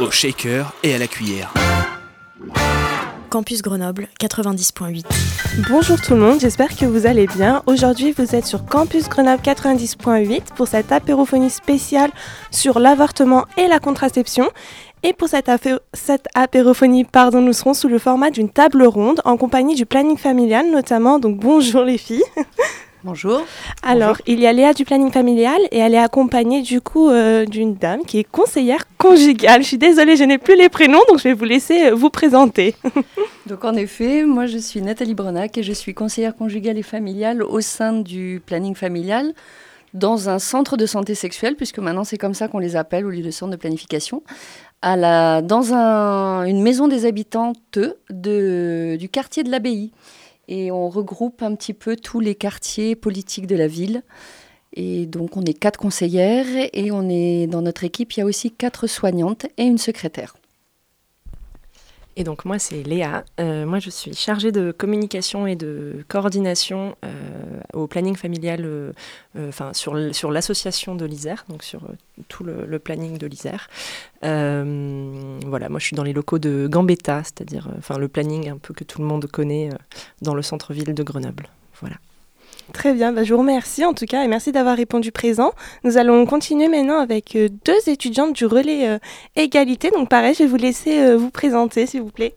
Au shaker et à la cuillère. Campus Grenoble 90.8. Bonjour tout le monde, j'espère que vous allez bien. Aujourd'hui, vous êtes sur Campus Grenoble 90.8 pour cette apérophonie spéciale sur l'avortement et la contraception. Et pour cette, apérophonie, pardon, nous serons sous le format d'une table ronde en compagnie du planning familial notamment. Donc bonjour les filles. Bonjour. Alors, il y a Léa du planning familial et elle est accompagnée du coup euh, d'une dame qui est conseillère conjugale. Je suis désolée, je n'ai plus les prénoms, donc je vais vous laisser euh, vous présenter. Donc en effet, moi je suis Nathalie Brenac et je suis conseillère conjugale et familiale au sein du planning familial dans un centre de santé sexuelle, puisque maintenant c'est comme ça qu'on les appelle au lieu de centre de planification, à la, dans un- une maison des habitantes de, du quartier de l'abbaye. Et on regroupe un petit peu tous les quartiers politiques de la ville. Et donc on est quatre conseillères et on est dans notre équipe, il y a aussi quatre soignantes et une secrétaire. Et donc moi c'est Léa, Euh, moi je suis chargée de communication et de coordination euh, au planning familial, euh, euh, sur, sur l'association de l'Isère, donc sur euh, tout le, planning de l'Isère. Voilà, moi je suis dans les locaux de Gambetta, c'est-à-dire le planning un peu que tout le monde connaît dans le centre-ville de Grenoble. Voilà. Très bien, bah, je vous remercie en tout cas et merci d'avoir répondu présent. Nous allons continuer maintenant avec deux étudiantes du relais égalité. Donc pareil, je vais vous laisser vous présenter s'il vous plaît.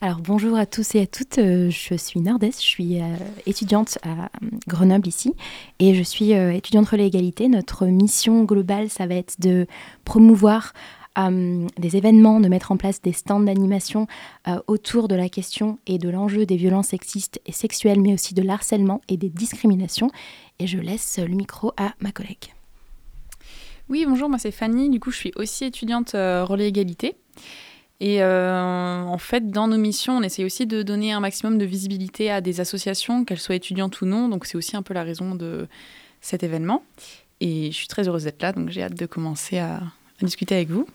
Alors bonjour à tous et à toutes, euh, je suis Nardès, je suis euh, étudiante à euh, Grenoble ici et je suis étudiante relais égalité. Notre mission globale, ça va être de promouvoir des événements, de mettre en place des stands d'animation autour de la question et de l'enjeu des violences sexistes et sexuelles, mais aussi de l'harcèlement et des discriminations. Et je laisse le micro à ma collègue. Oui, bonjour, moi c'est Fanny. Du coup, je suis aussi étudiante relais égalité. Et euh, en fait, dans nos missions, on essaie aussi de donner un maximum de visibilité à des associations, qu'elles soient étudiantes ou non. Donc, c'est aussi un peu la raison de cet événement. Et je suis très heureuse d'être là, donc j'ai hâte de commencer à, discuter avec vous.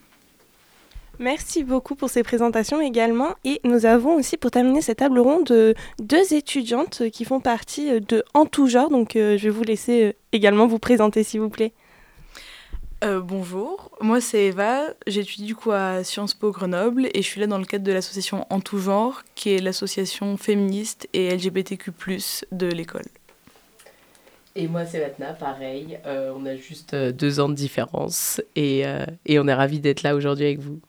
Merci beaucoup pour ces présentations également. Et nous avons aussi pour terminer cette table ronde euh, deux étudiantes qui font partie euh, de En tout genre. Donc je vais vous laisser également vous présenter s'il vous plaît. Euh, bonjour, moi c'est Eva, j'étudie du coup à Sciences Po Grenoble et je suis là dans le cadre de l'association En tout genre, qui est l'association féministe et LGBTQ+, de l'école. Et moi, c'est Matna, pareil. Euh, on a juste euh, deux ans de différence et, et on est ravis d'être là aujourd'hui avec vous.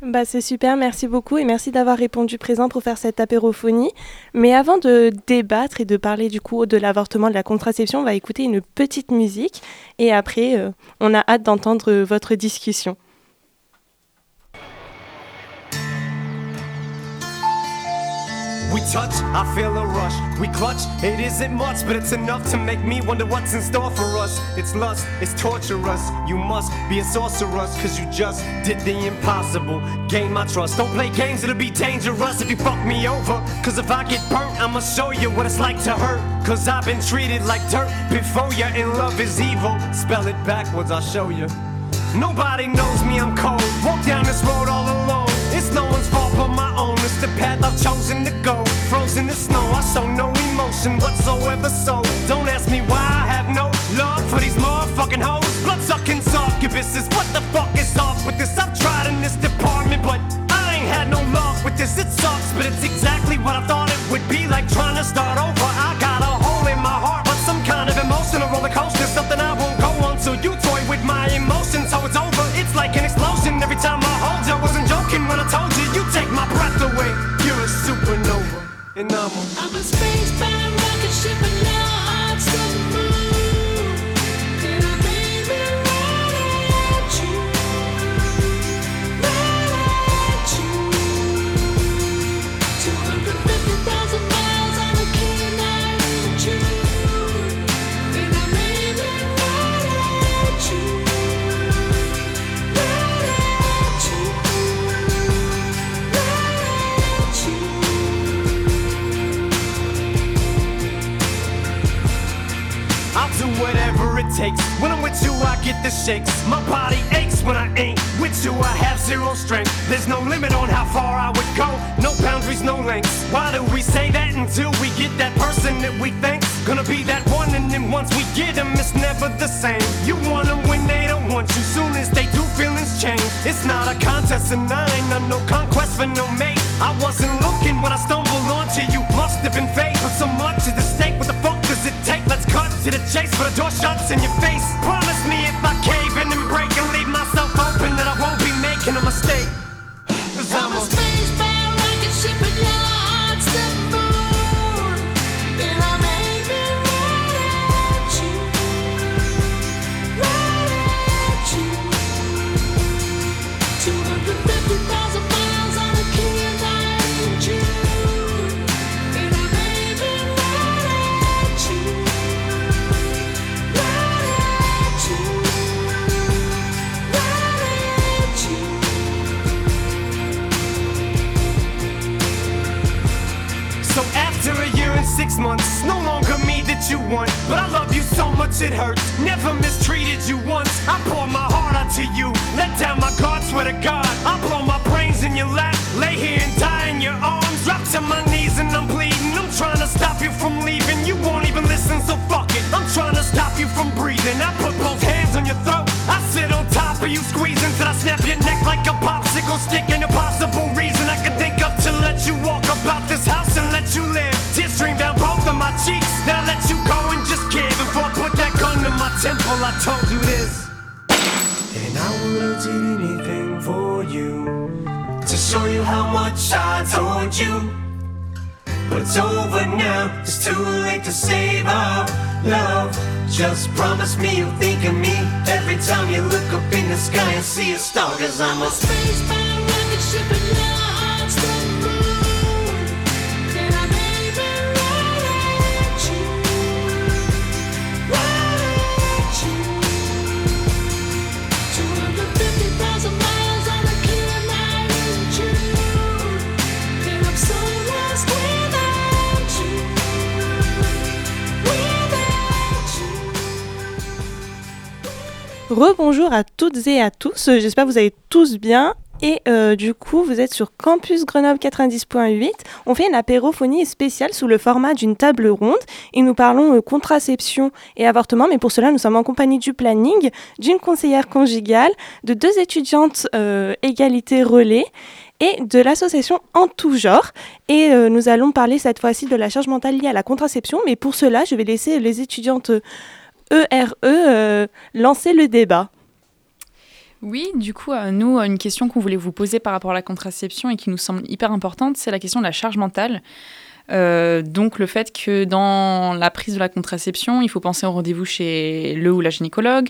Bah, c'est super, merci beaucoup et merci d'avoir répondu présent pour faire cette apérophonie. Mais avant de débattre et de parler du coup de l'avortement, de la contraception, on va écouter une petite musique et après, euh, on a hâte d'entendre votre discussion. We touch, I feel a rush. We clutch, it isn't much, but it's enough to make me wonder what's in store for us. It's lust, it's torturous. You must be a sorceress, cause you just did the impossible. Gain my trust. Don't play games, it'll be dangerous if you fuck me over. Cause if I get burnt, I'ma show you what it's like to hurt. Cause I've been treated like dirt before you, and love is evil. Spell it backwards, I'll show you. Nobody knows me, I'm cold. Walk down this road all alone. The path I've chosen to go. Frozen in snow, I show no emotion whatsoever. So don't ask me why I have no love for these motherfucking hoes. Blood sucking succubuses. What the fuck is off with this? I've tried in this department, but I ain't had no luck with this. It sucks, but it's exactly what I thought it would be like trying to start over. I got a the shakes. My body aches when I ain't with you. I have zero strength. There's no limit on how far I would go. No boundaries, no lengths. Why do we say that until we get that person that we think's gonna be that one? And then once we get them, it's never the same. You want them when they don't want you. Soon as they do, feelings change. It's not a contest of nine. I'm no conquest for no mate. I wasn't looking when I stumbled onto you. Must have been fate, but so much is the stake. What the fuck does it take? Let's cut to the chase, but the door shuts in your face. Promise me in and break and leave myself open, that I won't be making a mistake. It hurts. Never mistreated you once. I pour my heart out to you. Let down my guard, swear to God. I blow my brains in your lap. Lay here and die in your arms. Drop to my knees and I'm bleeding. I'm trying to stop you from leaving. You won't even listen, so fuck it. I'm trying to stop you from breathing. I put both hands on your throat. I sit on top of you, squeezing till I snap your neck like a popsicle stick. Ain't a possible temple, I told you this. And I would have did anything for you to show you how much I told you. But it's over now, it's too late to save our love. Just promise me you'll think of me every time you look up in the sky and see a star. Cause I'm a spacebound rocket ship your Rebonjour à toutes et à tous, j'espère que vous allez tous bien. Et euh, du coup, vous êtes sur Campus Grenoble 90.8. On fait une apérophonie spéciale sous le format d'une table ronde et nous parlons euh, contraception et avortement. Mais pour cela, nous sommes en compagnie du planning, d'une conseillère conjugale, de deux étudiantes euh, égalité relais et de l'association En tout genre. Et euh, nous allons parler cette fois-ci de la charge mentale liée à la contraception. Mais pour cela, je vais laisser les étudiantes ERE euh, lancer le débat. Oui, du coup, euh, nous, une question qu'on voulait vous poser par rapport à la contraception et qui nous semble hyper importante, c'est la question de la charge mentale. Euh, donc le fait que dans la prise de la contraception, il faut penser au rendez-vous chez le ou la gynécologue,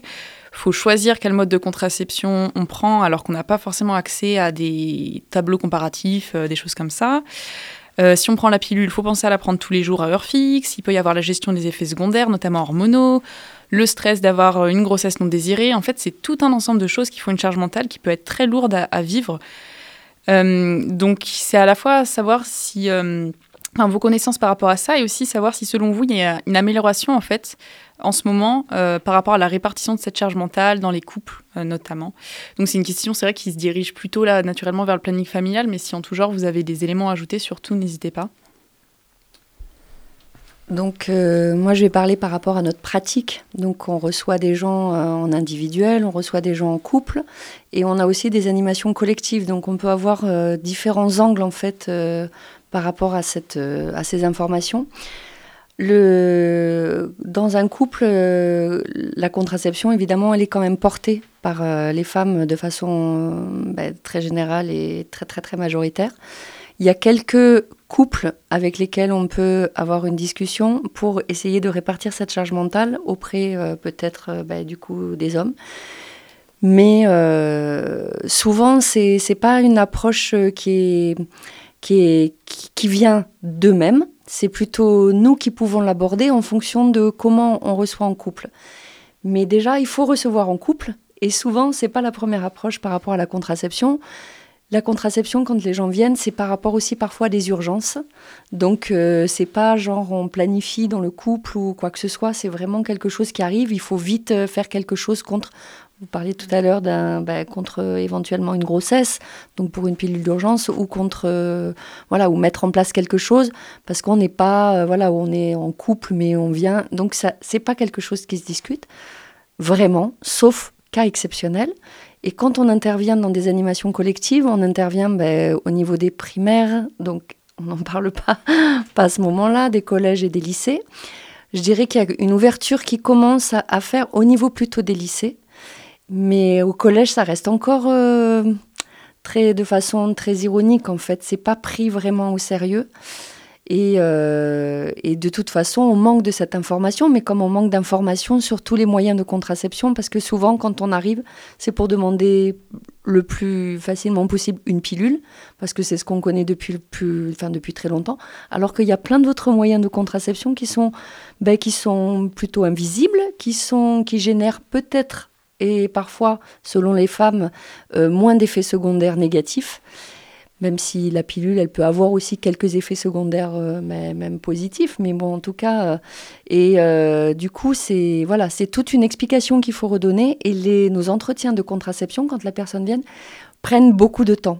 faut choisir quel mode de contraception on prend alors qu'on n'a pas forcément accès à des tableaux comparatifs, euh, des choses comme ça. Euh, si on prend la pilule, il faut penser à la prendre tous les jours à heure fixe. Il peut y avoir la gestion des effets secondaires, notamment hormonaux, le stress d'avoir une grossesse non désirée. En fait, c'est tout un ensemble de choses qui font une charge mentale qui peut être très lourde à, vivre. Euh, donc, c'est à la fois savoir si euh, vos connaissances par rapport à ça et aussi savoir si, selon vous, il y a une amélioration en fait en ce moment euh, par rapport à la répartition de cette charge mentale dans les couples euh, notamment. Donc c'est une question, c'est vrai, qui se dirige plutôt là naturellement vers le planning familial, mais si en tout genre vous avez des éléments à ajouter, surtout n'hésitez pas. Donc euh, moi je vais parler par rapport à notre pratique. Donc on reçoit des gens en individuel, on reçoit des gens en couple et on a aussi des animations collectives. Donc on peut avoir différents angles en fait par rapport à, cette, euh, à ces informations. Dans un couple, euh, la contraception, évidemment, elle est quand même portée par euh, les femmes de façon ben, très générale et très très très majoritaire. Il y a quelques couples avec lesquels on peut avoir une discussion pour essayer de répartir cette charge mentale auprès peut-être ben, du coup des hommes. Mais souvent, c'est c'est pas une approche qui est qui, vient d'eux-mêmes. C'est plutôt nous qui pouvons l'aborder en fonction de comment on reçoit en couple. Mais déjà, il faut recevoir en couple. Et souvent, c'est pas la première approche par rapport à la contraception. La contraception, quand les gens viennent, c'est par rapport aussi parfois à des urgences. Donc, euh, c'est pas genre on planifie dans le couple ou quoi que ce soit. C'est vraiment quelque chose qui arrive. Il faut vite euh, faire quelque chose contre. Vous parliez tout à l'heure ben, contre euh, éventuellement une grossesse, donc pour une pilule d'urgence ou contre euh, voilà ou mettre en place quelque chose parce qu'on n'est pas euh, voilà on est en couple mais on vient donc ça c'est pas quelque chose qui se discute vraiment sauf cas exceptionnel. Et quand on intervient dans des animations collectives, on intervient ben, au niveau des primaires, donc on n'en parle pas, pas à ce moment-là, des collèges et des lycées. Je dirais qu'il y a une ouverture qui commence à faire au niveau plutôt des lycées, mais au collège, ça reste encore euh, très, de façon très ironique en fait. C'est pas pris vraiment au sérieux. Et, euh, et, de toute façon, on manque de cette information, mais comme on manque d'informations sur tous les moyens de contraception, parce que souvent, quand on arrive, c'est pour demander le plus facilement possible une pilule, parce que c'est ce qu'on connaît depuis, plus, enfin, depuis très longtemps, alors qu'il y a plein d'autres moyens de contraception qui sont, ben, qui sont plutôt invisibles, qui, sont, qui génèrent peut-être, et parfois, selon les femmes, euh, moins d'effets secondaires négatifs même si la pilule, elle peut avoir aussi quelques effets secondaires, euh, mais, même positifs, mais bon, en tout cas, euh, et du coup, c'est voilà, c'est toute une explication qu'il faut redonner, et nos entretiens de contraception, quand la personne vient, prennent beaucoup de temps.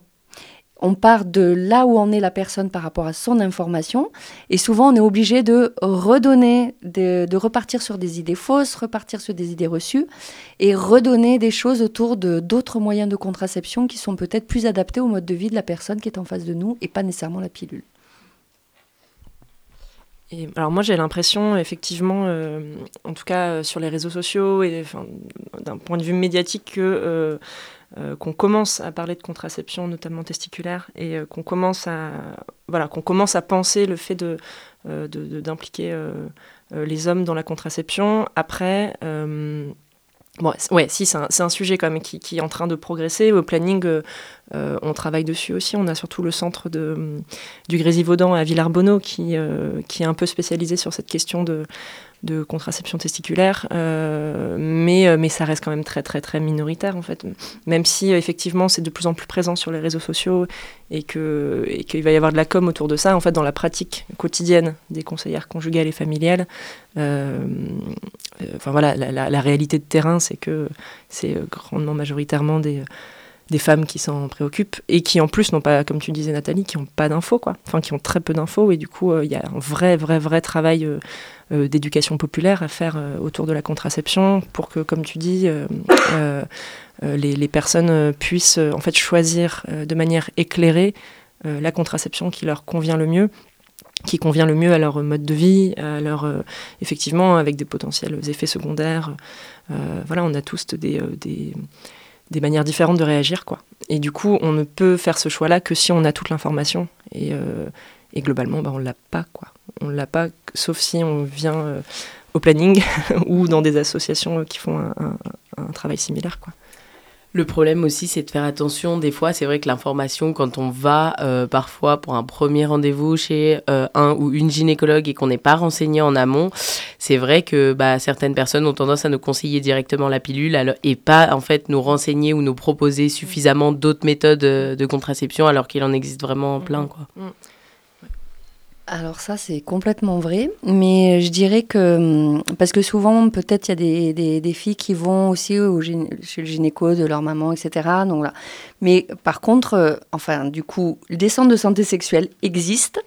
On part de là où en est la personne par rapport à son information, et souvent on est obligé de redonner, de, repartir sur des idées fausses, repartir sur des idées reçues, et redonner des choses autour de d'autres moyens de contraception qui sont peut-être plus adaptés au mode de vie de la personne qui est en face de nous, et pas nécessairement la pilule. Alors moi j'ai l'impression effectivement, euh, en tout cas euh, sur les réseaux sociaux et d'un point de vue médiatique que euh, qu'on commence à parler de contraception, notamment testiculaire, et euh, qu'on commence à penser le fait euh, d'impliquer les hommes dans la contraception. Après. Bon, si, c'est un, sujet quand même qui, est en train de progresser. Au planning, euh, on travaille dessus aussi. On a surtout le centre de, du Grésivaudan à Villarbonneau euh, qui est un peu spécialisé sur cette question de, de contraception testiculaire, euh, mais, mais ça reste quand même très très minoritaire en fait. Même si effectivement c'est de plus en plus présent sur les réseaux sociaux et et qu'il va y avoir de la com autour de ça, en fait dans la pratique quotidienne des conseillères conjugales et familiales, euh, voilà, la, réalité de terrain c'est que c'est grandement majoritairement des des femmes qui s'en préoccupent et qui en plus n'ont pas, comme tu disais Nathalie, qui n'ont pas d'infos, quoi. Enfin, qui ont très peu d'infos et du coup, il euh, y a un vrai, vrai, vrai travail euh, euh, d'éducation populaire à faire autour de la contraception pour que, comme tu dis, les, personnes puissent en fait choisir de manière éclairée la contraception qui leur convient le mieux qui convient le mieux à leur mode de vie, à leur, effectivement, avec des potentiels effets secondaires. Voilà, on a tous des, des, manières différentes de réagir, quoi. Et du coup, on ne peut faire ce choix-là que si on a toute l'information. Et, et, globalement, bah, on ne l'a pas, quoi. On l'a pas, sauf si on vient au planning ou dans des associations qui font un, un, un travail similaire, quoi. Le problème aussi, c'est de faire attention. Des fois, c'est vrai que l'information, quand on va euh, parfois pour un premier rendez-vous chez euh, un ou une gynécologue et qu'on n'est pas renseigné en amont, c'est vrai que bah, certaines personnes ont tendance à nous conseiller directement la pilule alors, et pas en fait nous renseigner ou nous proposer suffisamment d'autres méthodes euh, de contraception alors qu'il en existe vraiment plein. Quoi. Mm. Alors ça, c'est complètement vrai, mais je dirais que, hum, parce que souvent, peut-être, il y a des, filles qui vont aussi au, chez le gynéco de leur maman, etc. Donc, là. Mais par contre, euh, enfin, du coup, des centres de santé sexuelle existent.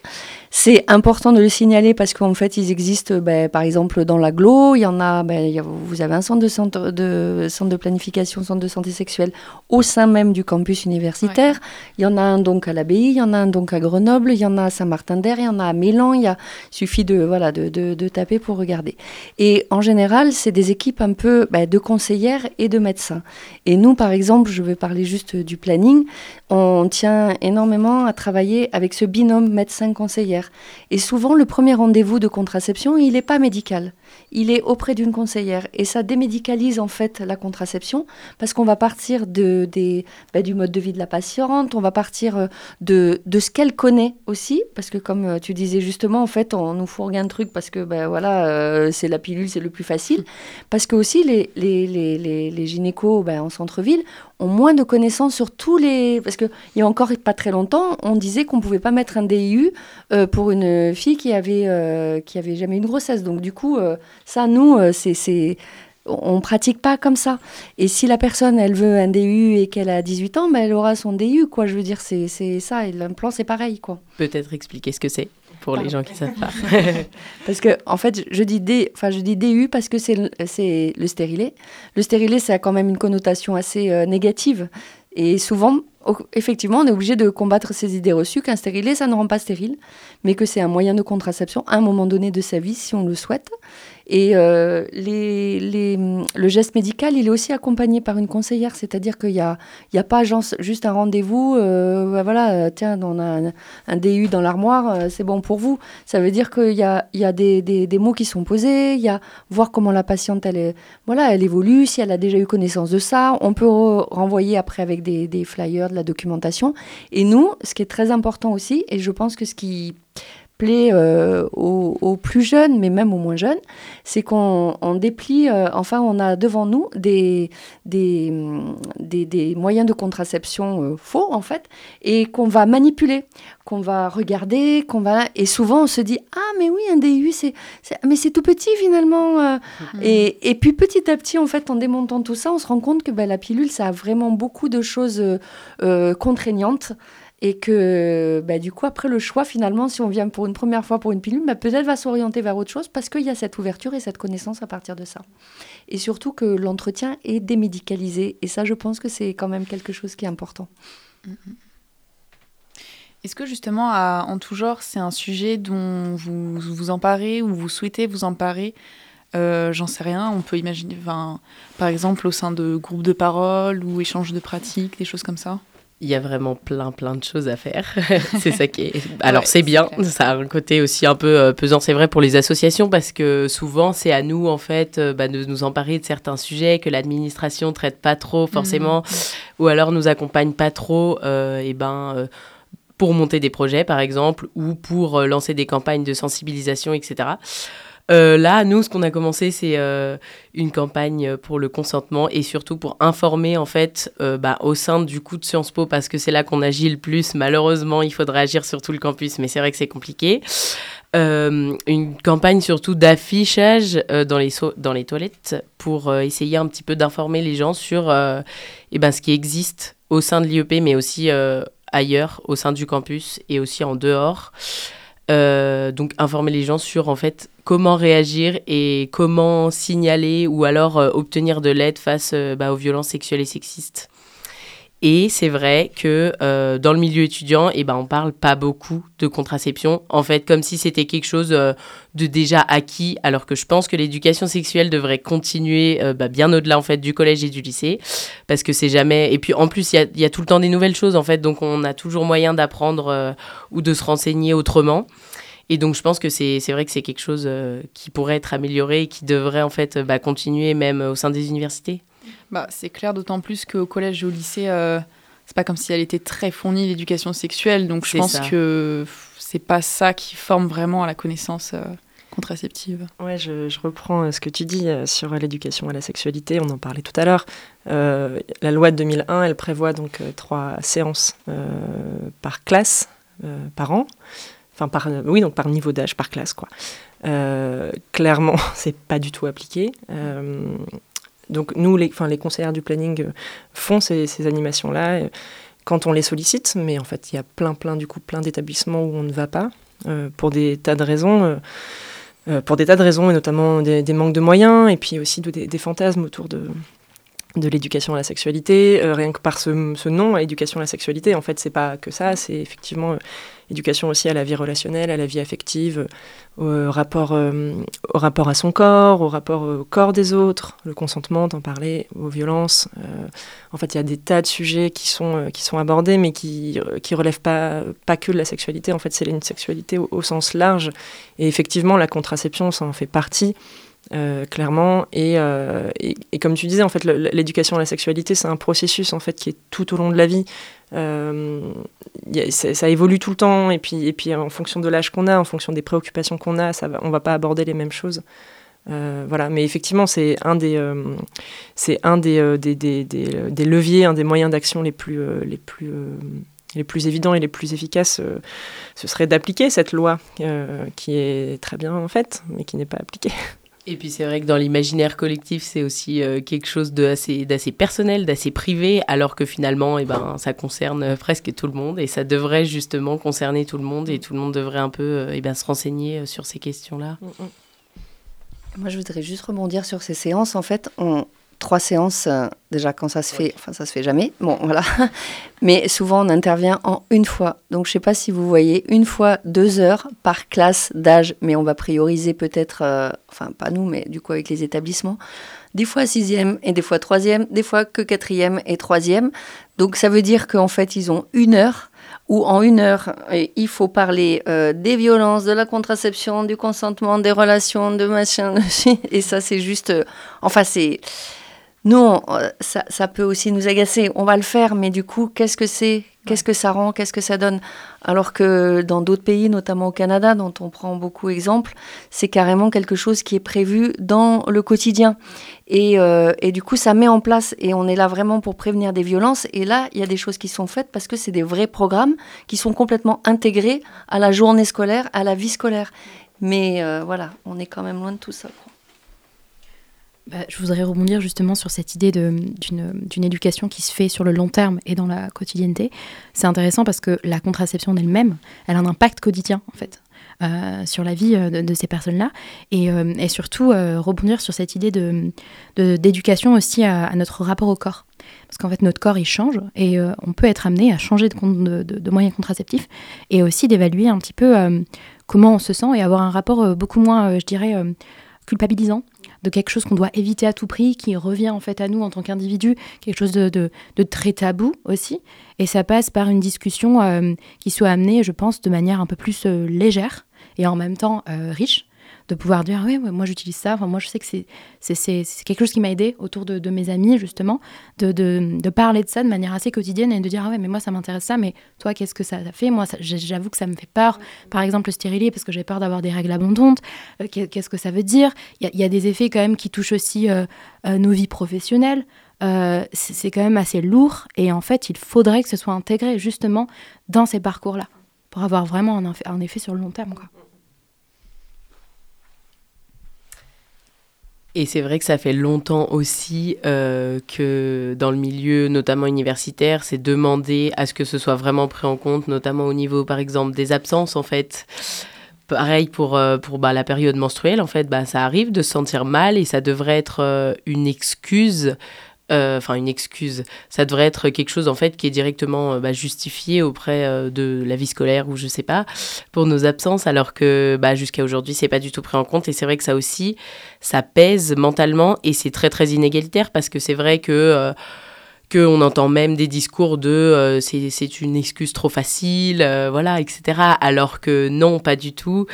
C'est important de le signaler parce qu'en fait, ils existent, ben, par exemple, dans l'aglo, il y en a, ben, il y a, vous avez un centre de, centre, de, centre de planification, centre de santé sexuelle au sein même du campus universitaire. Ouais. Il y en a un donc à l'abbaye, il y en a un donc à Grenoble, il y en a à Saint-Martin-d'Air, il y en a à Mélan, il, y a, il suffit de, voilà, de, de, de, taper pour regarder. Et en général, c'est des équipes un peu ben, de conseillères et de médecins. Et nous, par exemple, je vais parler juste du planning, on tient énormément à travailler avec ce binôme médecin-conseillère. Et souvent, le premier rendez-vous de contraception, il n'est pas médical. Il est auprès d'une conseillère. Et ça démédicalise en fait la contraception parce qu'on va partir de, des, ben, du mode de vie de la patiente, on va partir de, de ce qu'elle connaît aussi, parce que comme tu dis, disait justement, en fait, on nous fourgue un truc parce que, ben voilà, euh, c'est la pilule, c'est le plus facile. Parce que aussi, les, les, les, les, gynécos ben, en centre-ville ont moins de connaissances sur tous les... Parce qu'il y a encore pas très longtemps, on disait qu'on ne pouvait pas mettre un DIU euh, pour une fille qui avait, euh, qui avait jamais une grossesse. Donc du coup, euh, ça, nous, euh, c'est... c'est on pratique pas comme ça. Et si la personne, elle veut un DU et qu'elle a 18 ans, ben, elle aura son DU, quoi. Je veux dire, c'est c'est ça. Et l'implant, c'est pareil, quoi. Peut-être expliquer ce que c'est pour les gens qui savent pas. Parce que, en fait, je dis, D, enfin, je dis DU parce que c'est le- c'est le stérilet. Le stérilet, ça a quand même une connotation assez euh, négative. Et souvent, effectivement, on est obligé de combattre ces idées reçues qu'un stérilet, ça ne rend pas stérile, mais que c'est un moyen de contraception à un moment donné de sa vie, si on le souhaite. Et euh, le geste médical, il est aussi accompagné par une conseillère, c'est-à-dire qu'il n'y a, pas juste un rendez-vous, euh, voilà, tiens, on a un, DU dans l'armoire, euh, c'est bon pour vous. Ça veut dire qu'il y a, des, mots qui sont posés, il y a voir comment la patiente, elle, évolue, si elle a déjà eu connaissance de ça. On peut re- renvoyer après avec des flyers, de la documentation. Et nous, ce qui est très important aussi, et je pense que ce qui euh, aux, aux plus jeunes, mais même aux moins jeunes, c'est qu'on on déplie, euh, enfin on a devant nous des, des, des, des moyens de contraception euh, faux en fait, et qu'on va manipuler, qu'on va regarder, qu'on va... Et souvent on se dit, ah mais oui, un DU, c'est, mais c'est tout petit finalement. euh. et, et puis petit à petit, en fait, en démontant tout ça, on se rend compte que ben, la pilule, ça a vraiment beaucoup de choses contraignantes. Et que bah, du coup, après le choix, finalement, si on vient pour une première fois pour une pilule, bah, peut-être va s'orienter vers autre chose parce qu'il y a cette ouverture et cette connaissance à partir de ça. Et surtout que l'entretien est démédicalisé. Et ça, je pense que c'est quand même quelque chose qui est important. Est-ce que justement, en tout genre, c'est un sujet dont vous vous emparez ou vous souhaitez vous emparer Euh, J'en sais rien, on peut imaginer, par exemple, au sein de groupes de parole ou échanges de pratiques, des choses comme ça Il y a vraiment plein, plein de choses à faire. c'est ça qui est. Alors, Ouais, c'est bien. Ça a un côté aussi un peu euh, pesant, c'est vrai, pour les associations, parce que souvent, c'est à nous, en fait, euh, bah, de nous emparer de certains sujets que l'administration traite pas trop, forcément, ou alors nous accompagne pas trop, euh, et ben. euh, pour monter des projets, par exemple, ou pour lancer des campagnes de sensibilisation, etc. Euh, là, nous, ce qu'on a commencé, c'est euh, une campagne pour le consentement et surtout pour informer, en fait, euh, bah, au sein du coup de Sciences Po, parce que c'est là qu'on agit le plus. Malheureusement, il faudrait agir sur tout le campus, mais c'est vrai que c'est compliqué. Une campagne surtout d'affichage dans, les dans les toilettes pour essayer un petit peu d'informer les gens sur eh ben, ce qui existe au sein de l'IEP, mais aussi ailleurs, au sein du campus et aussi en dehors. Euh, donc informer les gens sur en fait comment réagir et comment signaler ou alors euh, obtenir de l'aide face euh, bah, aux violences sexuelles et sexistes. Et c'est vrai que euh, dans le milieu étudiant, eh ben, on parle pas beaucoup de contraception, en fait, comme si c'était quelque chose euh, de déjà acquis, alors que je pense que l'éducation sexuelle devrait continuer euh, bah, bien au-delà en fait du collège et du lycée, parce que c'est jamais. Et puis en plus, il y a, tout le temps des nouvelles choses, en fait, donc on a toujours moyen d'apprendre ou de se renseigner autrement. Et donc je pense que c'est vrai que c'est quelque chose qui pourrait être amélioré et qui devrait en fait bah, continuer même au sein des universités. Bah, c'est clair, d'autant plus qu'au collège et au lycée, euh, c'est pas comme si elle était très fournie l'éducation sexuelle. Donc je pense ça. que c'est pas ça qui forme vraiment à la connaissance euh, contraceptive. Ouais, je, je reprends euh, ce que tu dis sur l'éducation à la sexualité. On en parlait tout à l'heure. Euh, la loi de 2001, elle prévoit donc trois séances par classe, par an. Enfin, par, oui, donc par niveau d'âge, par classe, quoi. Euh, clairement, c'est pas du tout appliqué. Euh, donc nous, les, enfin, les conseillères du planning euh, font ces, animations-là euh, quand on les sollicite, mais en fait, il y a plein, plein, du coup, plein d'établissements où on ne va pas euh, pour des tas de raisons. pour des tas de raisons, et notamment des, manques de moyens, et puis aussi de- des, des fantasmes autour de, de l'éducation à la sexualité, euh, rien que par ce, ce nom, éducation à la sexualité, en fait, c'est pas que ça, c'est effectivement euh, éducation aussi à la vie relationnelle, à la vie affective, euh, au, rapport, au rapport à son corps, au rapport au corps des autres, le consentement, d'en parler, aux violences. en fait, il y a des tas de sujets qui sont, qui sont abordés, mais qui ne relèvent pas, pas que de la sexualité. En fait, c'est une sexualité au, au sens large. Et effectivement, la contraception, ça en fait partie. Euh, clairement. Et, euh, et, et comme tu disais, en fait, l'éducation à la sexualité, c'est un processus en fait qui est tout au long de la vie. Euh, ça, évolue tout le temps, et puis, et puis en fonction de l'âge qu'on a, en fonction des préoccupations qu'on a, ça va, on va pas aborder les mêmes choses. Voilà, mais effectivement, c'est un des, c'est un des, des, des, des, leviers, un des moyens d'action les plus, les plus, les plus évidents et les plus efficaces. ce serait d'appliquer cette loi qui est très bien en fait, mais qui n'est pas appliquée. Et puis c'est vrai que dans l'imaginaire collectif, c'est aussi euh, quelque chose d'assez personnel, d'assez privé, alors que finalement, eh ben, ça concerne euh, presque tout le monde et ça devrait justement concerner tout le monde et tout le monde devrait un peu euh, eh ben, se renseigner euh, sur ces questions-là. Moi, je voudrais juste rebondir sur ces séances. En fait, on... trois séances, euh, déjà quand ça se fait, enfin ça se fait jamais, bon voilà, mais souvent on intervient en une fois. Donc je sais pas si vous voyez, une fois deux heures par classe d'âge, mais on va prioriser peut-être, euh, enfin pas nous, mais du coup avec les établissements, des fois sixième et des fois troisième, des fois que quatrième et troisième. Donc ça veut dire qu'en fait ils ont une heure où en une heure, euh, il faut parler euh, des violences, de la contraception, du consentement, des relations, de machin. Et ça, c'est juste. enfin, c'est. Nous, euh, ça, peut aussi nous agacer. On va le faire, mais du coup, qu'est-ce que c'est? Qu'est-ce que ça rend? Qu'est-ce que ça donne? Alors que dans d'autres pays, notamment au Canada, dont on prend beaucoup exemple, c'est carrément quelque chose qui est prévu dans le quotidien. Et, euh, du coup, ça met en place, et on est là vraiment pour prévenir des violences. Et là, il y a des choses qui sont faites parce que c'est des vrais programmes qui sont complètement intégrés à la journée scolaire, à la vie scolaire. Mais euh, voilà, on est quand même loin de tout ça. Bah, je voudrais rebondir justement sur cette idée d'une éducation qui se fait sur le long terme et dans la quotidienneté. C'est intéressant parce que la contraception en elle-même, elle a un impact quotidien en fait. euh, sur la vie euh, de, ces personnes-là et, euh, surtout rebondir sur cette idée d'éducation aussi à, notre rapport au corps parce qu'en fait notre corps il change et on peut être amené à changer de, de- moyens contraceptifs et aussi d'évaluer un petit peu comment on se sent et avoir un rapport beaucoup moins je dirais culpabilisant de quelque chose qu'on doit éviter à tout prix, qui revient en fait à nous en tant qu'individu, quelque chose de, très tabou aussi. Et ça passe par une discussion euh, qui soit amenée, je pense, de manière un peu plus euh, légère et en même temps euh, riche, de pouvoir dire, oui, moi j'utilise ça, enfin, moi je sais que c'est- quelque chose qui m'a aidé autour de, mes amis, justement, de, de- parler de ça de manière assez quotidienne et de dire, ah ouais, mais moi ça m'intéresse ça, mais toi qu'est-ce que ça fait? Moi j'avoue que ça me fait peur. Par exemple, le stérilet, parce que j'ai peur d'avoir des règles abondantes. Euh, qu'est- Qu'est-ce que ça veut dire? Il y, a- des effets quand même qui touchent aussi euh, euh, nos vies professionnelles. C'est quand même assez lourd et en fait, il faudrait que ce soit intégré justement dans ces parcours-là pour avoir vraiment un, effet- un effet sur le long terme. Et c'est vrai que ça fait longtemps aussi euh, que dans le milieu, notamment universitaire, c'est demandé à ce que ce soit vraiment pris en compte, notamment au niveau, par exemple, des absences, en fait. Pareil pour, euh, pour bah, la période menstruelle, en fait, bah, ça arrive de se sentir mal et ça devrait être euh, une excuse. Euh, Enfin, une excuse. Ça devrait être quelque chose, en fait, qui est directement euh, bah, justifié auprès euh, de la vie scolaire ou je sais pas, pour nos absences, alors que bah, jusqu'à aujourd'hui, c'est pas du tout pris en compte. Et c'est vrai que ça aussi, ça pèse mentalement et c'est très très inégalitaire parce que c'est vrai que euh, que on entend même des discours de euh, c'est une excuse trop facile, voilà, etc. Alors que non, pas du tout.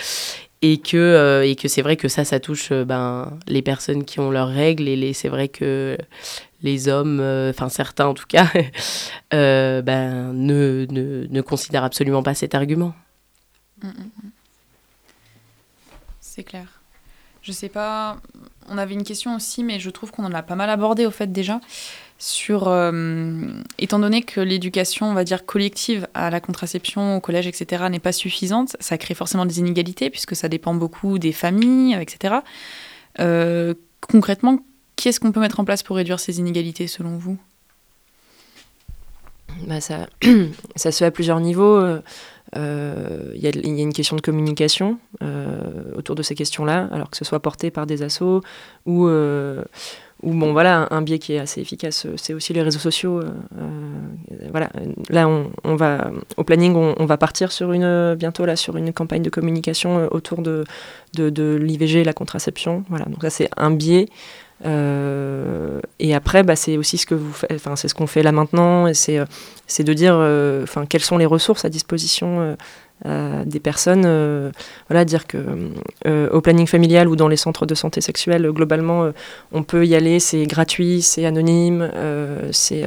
Et que, et que c'est vrai que ça, ça touche ben, les personnes qui ont leurs règles. Et c'est vrai que les hommes, euh, enfin certains en tout cas, euh, ben, ne, ne, ne considèrent absolument pas cet argument. Mm, mm, mm. C'est clair. Je sais pas, on avait une question aussi, mais je trouve qu'on en a pas mal abordé au fait déjà. Sur, euh, étant donné que l'éducation, on va dire collective à la contraception au collège, etc., n'est pas suffisante, ça crée forcément des inégalités puisque ça dépend beaucoup des familles, etc. Concrètement, qu'est-ce qu'on peut mettre en place pour réduire ces inégalités selon vous? Bah, ça, ça se fait à plusieurs niveaux. Euh, euh, Il y, a- une question de communication euh, autour de ces questions-là, alors que ce soit porté par des assos ou, ou bon, voilà, un, biais qui est assez efficace, c'est aussi les réseaux sociaux. voilà, là, on, va, au planning, on, va partir sur une, bientôt là, sur une campagne de communication autour de, de, de l'IVG la contraception. Voilà, donc ça, c'est un biais. Euh, et après, bah, c'est aussi ce que vous enfin, c'est ce qu'on fait là maintenant, et c'est, euh, c'est de dire, euh, enfin, quelles sont les ressources à disposition euh, des personnes. voilà, dire que au planning familial ou dans les centres de santé sexuelle, globalement, on peut y aller, c'est gratuit, c'est anonyme, c'est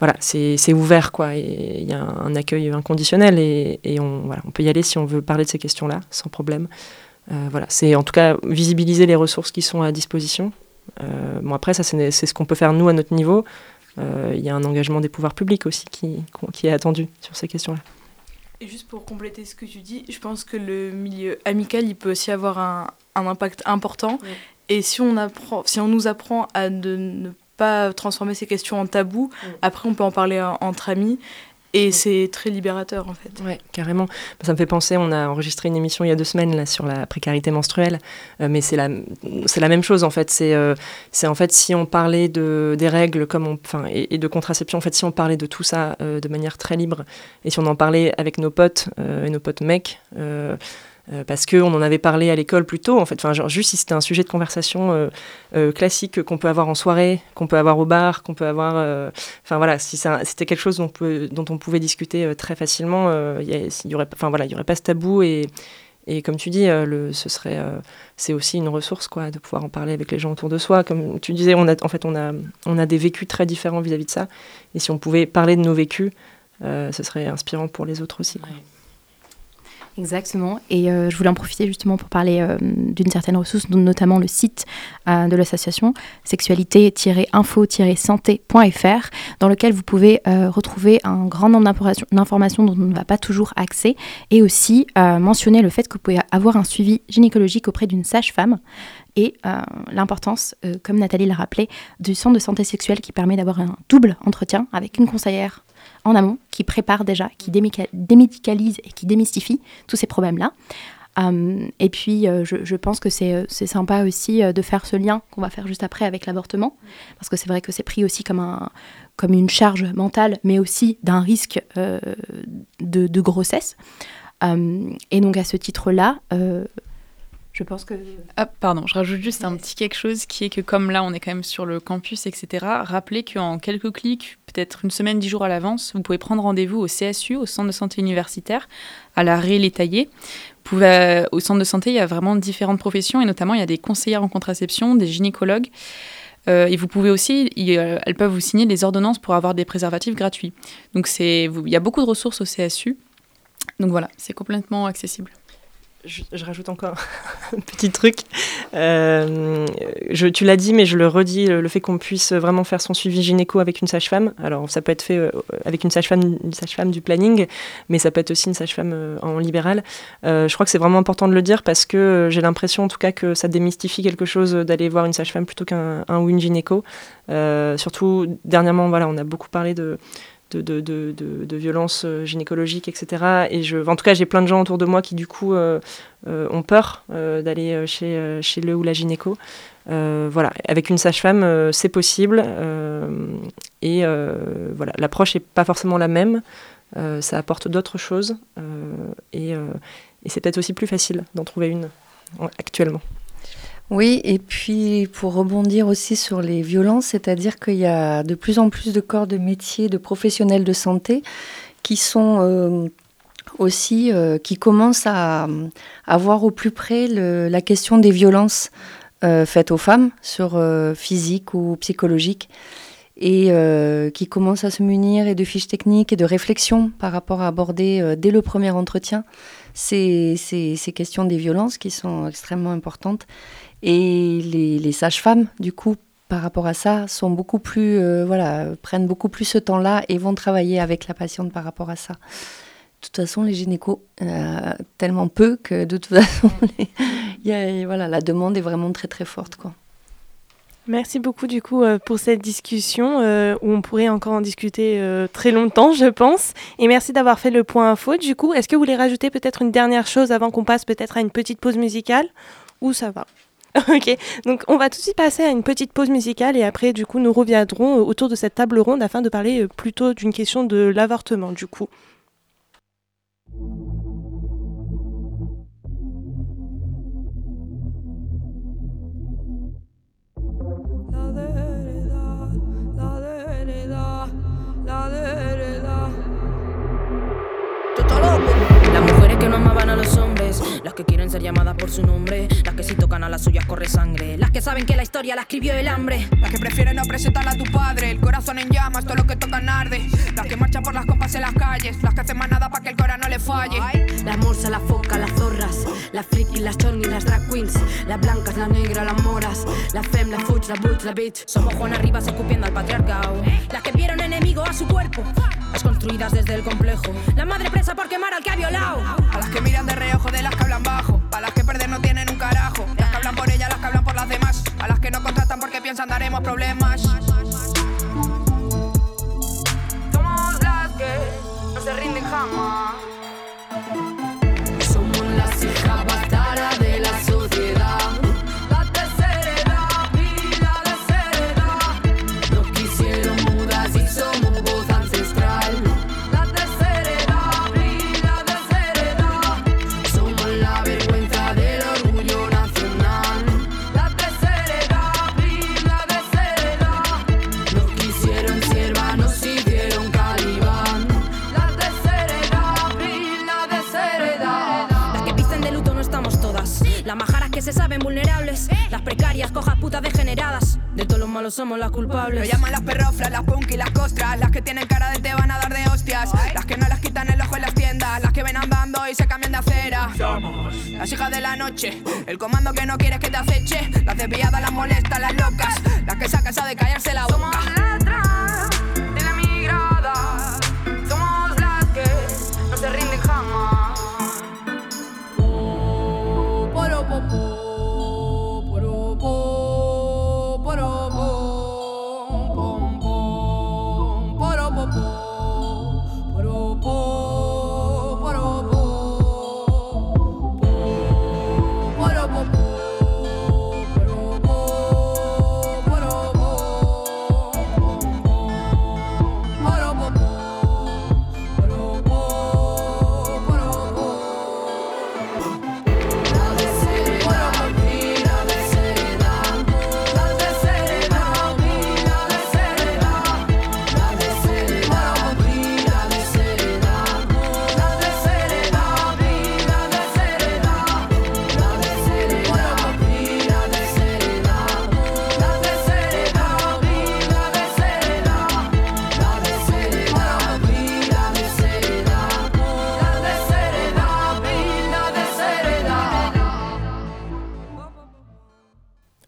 voilà, c'est ouvert quoi. Et il y a un, un accueil inconditionnel et, et on, voilà, on peut y aller si on veut parler de ces questions-là, sans problème. Euh, voilà, c'est en tout cas visibiliser les ressources qui sont à disposition. Euh, bon après, ça c'est c'est ce qu'on peut faire nous à notre niveau. Euh, Il y a un engagement des pouvoirs publics aussi qui, qui est attendu sur ces questions-là. Et juste pour compléter ce que tu dis, je pense que le milieu amical, il peut aussi avoir un, un impact important. Et si on, apprend, si on nous apprend à de ne pas transformer ces questions en tabou, après on peut en parler en- entre amis. Et c'est très libérateur en fait. Ouais, carrément. Ça me fait penser, on a enregistré une émission il y a deux semaines là, sur la précarité menstruelle, Euh, mais c'est la, c'est la même chose en fait. C'est, euh, c'est en fait si on parlait de, des règles comme on, enfin, et, et de contraception, en fait, si on parlait de tout ça euh, de manière très libre, et si on en parlait avec nos potes euh, et nos potes mecs, euh, parce qu'on en avait parlé à l'école plus tôt, en fait, enfin, juste si c'était un sujet de conversation euh, euh, classique qu'on peut avoir en soirée, qu'on peut avoir au bar, qu'on peut avoir. euh, Enfin voilà, si c'était quelque chose dont, on pouvait discuter très facilement, il y, aurait, enfin voilà, il y aurait pas ce tabou et, comme tu dis, ce serait, c'est aussi une ressource quoi, de pouvoir en parler avec les gens autour de soi. Comme tu disais, on a, en fait, on a, des vécus très différents vis-à-vis de ça, et si on pouvait parler de nos vécus, ce serait inspirant pour les autres aussi. Exactement. Et euh, je voulais en profiter justement pour parler euh, d'une certaine ressource, notamment le site euh, de l'association sexualité-info-santé.fr, dans lequel vous pouvez retrouver un grand nombre d'informations- dont on ne va pas toujours accès, et aussi mentionner le fait que vous pouvez avoir un suivi gynécologique auprès d'une sage-femme et l'importance, comme Nathalie l'a rappelé, du centre de santé sexuelle qui permet d'avoir un double entretien avec une conseillère en amont qui prépare déjà, qui démédicalise et qui démystifie tous ces problèmes-là. Euh, et puis, euh, je, pense que c'est euh, sympa aussi euh, de faire ce lien qu'on va faire juste après avec l'avortement, parce que c'est vrai que c'est pris aussi comme, un, comme une charge mentale, mais aussi d'un risque de, grossesse. Euh, et donc, à ce titre-là, je pense que... Ah, pardon, je rajoute juste un petit quelque chose qui est que comme là on est quand même sur le campus, etc., rappelez qu'en quelques clics, peut-être une semaine, dix jours à l'avance, vous pouvez prendre rendez-vous au CSU, au Centre de santé universitaire, à la Ré les euh, au centre de santé, il y a vraiment différentes professions et notamment il y a des conseillères en contraception, des gynécologues. Euh, et vous pouvez aussi, elles peuvent vous signer des ordonnances pour avoir des préservatifs gratuits. Donc il y a beaucoup de ressources au CSU. Donc voilà, c'est complètement accessible. Je, rajoute encore un petit truc. Euh, tu l'as dit, mais je le redis, le, fait qu'on puisse vraiment faire son suivi gynéco avec une sage-femme. Alors, ça peut être fait euh, avec une sage-femme, une sage-femme du planning, mais ça peut être aussi une sage-femme euh, en libéral. Je crois que c'est vraiment important de le dire parce que j'ai l'impression, en tout cas, que ça démystifie quelque chose d'aller voir une sage-femme plutôt qu'un un ou une gynéco. Surtout, dernièrement, voilà, on a beaucoup parlé de de, de, de, de, violences euh, gynécologiques, etc. Et je, en tout cas, j'ai plein de gens autour de moi qui, du coup, euh, euh, ont peur d'aller chez, chez le ou la gynéco. Voilà, avec une sage-femme, c'est possible. et voilà, l'approche n'est pas forcément la même. ça apporte d'autres choses. et et c'est peut-être aussi plus facile d'en trouver une en- actuellement. Oui, et puis pour rebondir aussi sur les violences, c'est-à-dire qu'il y a de plus en plus de corps de métier, de professionnels de santé qui sont euh, aussi, euh, qui commencent à, à voir au plus près la question des violences euh, faites aux femmes, sur physique ou psychologique, et qui commencent à se munir et de fiches techniques et de réflexions par rapport à aborder dès le premier entretien ces questions des violences qui sont extrêmement importantes. Et les, sages-femmes, du coup, par rapport à ça, euh, prennent beaucoup plus ce temps-là et vont travailler avec la patiente par rapport à ça. De toute façon, les gynécos, euh, tellement peu que de toute façon, les- y a- voilà, la demande est vraiment très très forte. Quoi. Merci beaucoup du coup euh, pour cette discussion où on pourrait encore en discuter très longtemps, je pense. Et merci d'avoir fait le point info. Du coup, est-ce que vous voulez rajouter peut-être une dernière chose avant qu'on passe peut-être à une petite pause musicale? Ou ça va? Ok, donc on va tout de suite passer à une petite pause musicale et après du coup nous reviendrons euh, autour de cette table ronde afin de parler euh, plutôt d'une question de l'avortement du coup. Las que quieren ser llamadas por su nombre. Las que si tocan a las suyas corre sangre. Las que saben que la historia la escribió el hambre. Las que prefieren no presentar a tu padre. El corazón en llamas, todo lo que tocan arde. Las que marchan por las compas en las calles. Las que hacen más nada para que el corazón no le falle. Las morsas, las focas, las zorras. Las frikis, las chornis, las drag queens. Las blancas, las negras, las moras. Las fem, las fuch, las butch, las bitch. Somos Juan arriba escupiendo al patriarcado. Las que vieron enemigo a su cuerpo. Las construidas desde el complejo. La madre presa por quemar al que ha violado. A las que miran de reojo de las que hablan bajo. A las que perder no tienen un carajo. Las que hablan por ellas, las que hablan por las demás. A las que no contratan porque piensan daremos problemas. Somos las que no se rinden jamás. De todos los malos somos las Lo culpables. llaman las perroflas, las punk y las costras. Las que tienen cara de te van a dar de hostias. Las que no las quitan el ojo en las tiendas. Las que ven andando y se cambian de acera. Las hijas de la noche. El comando que no quieres que te aceche. Las desviadas, las molestas, las locas. Las que sacan esa de callarse la boca. Somos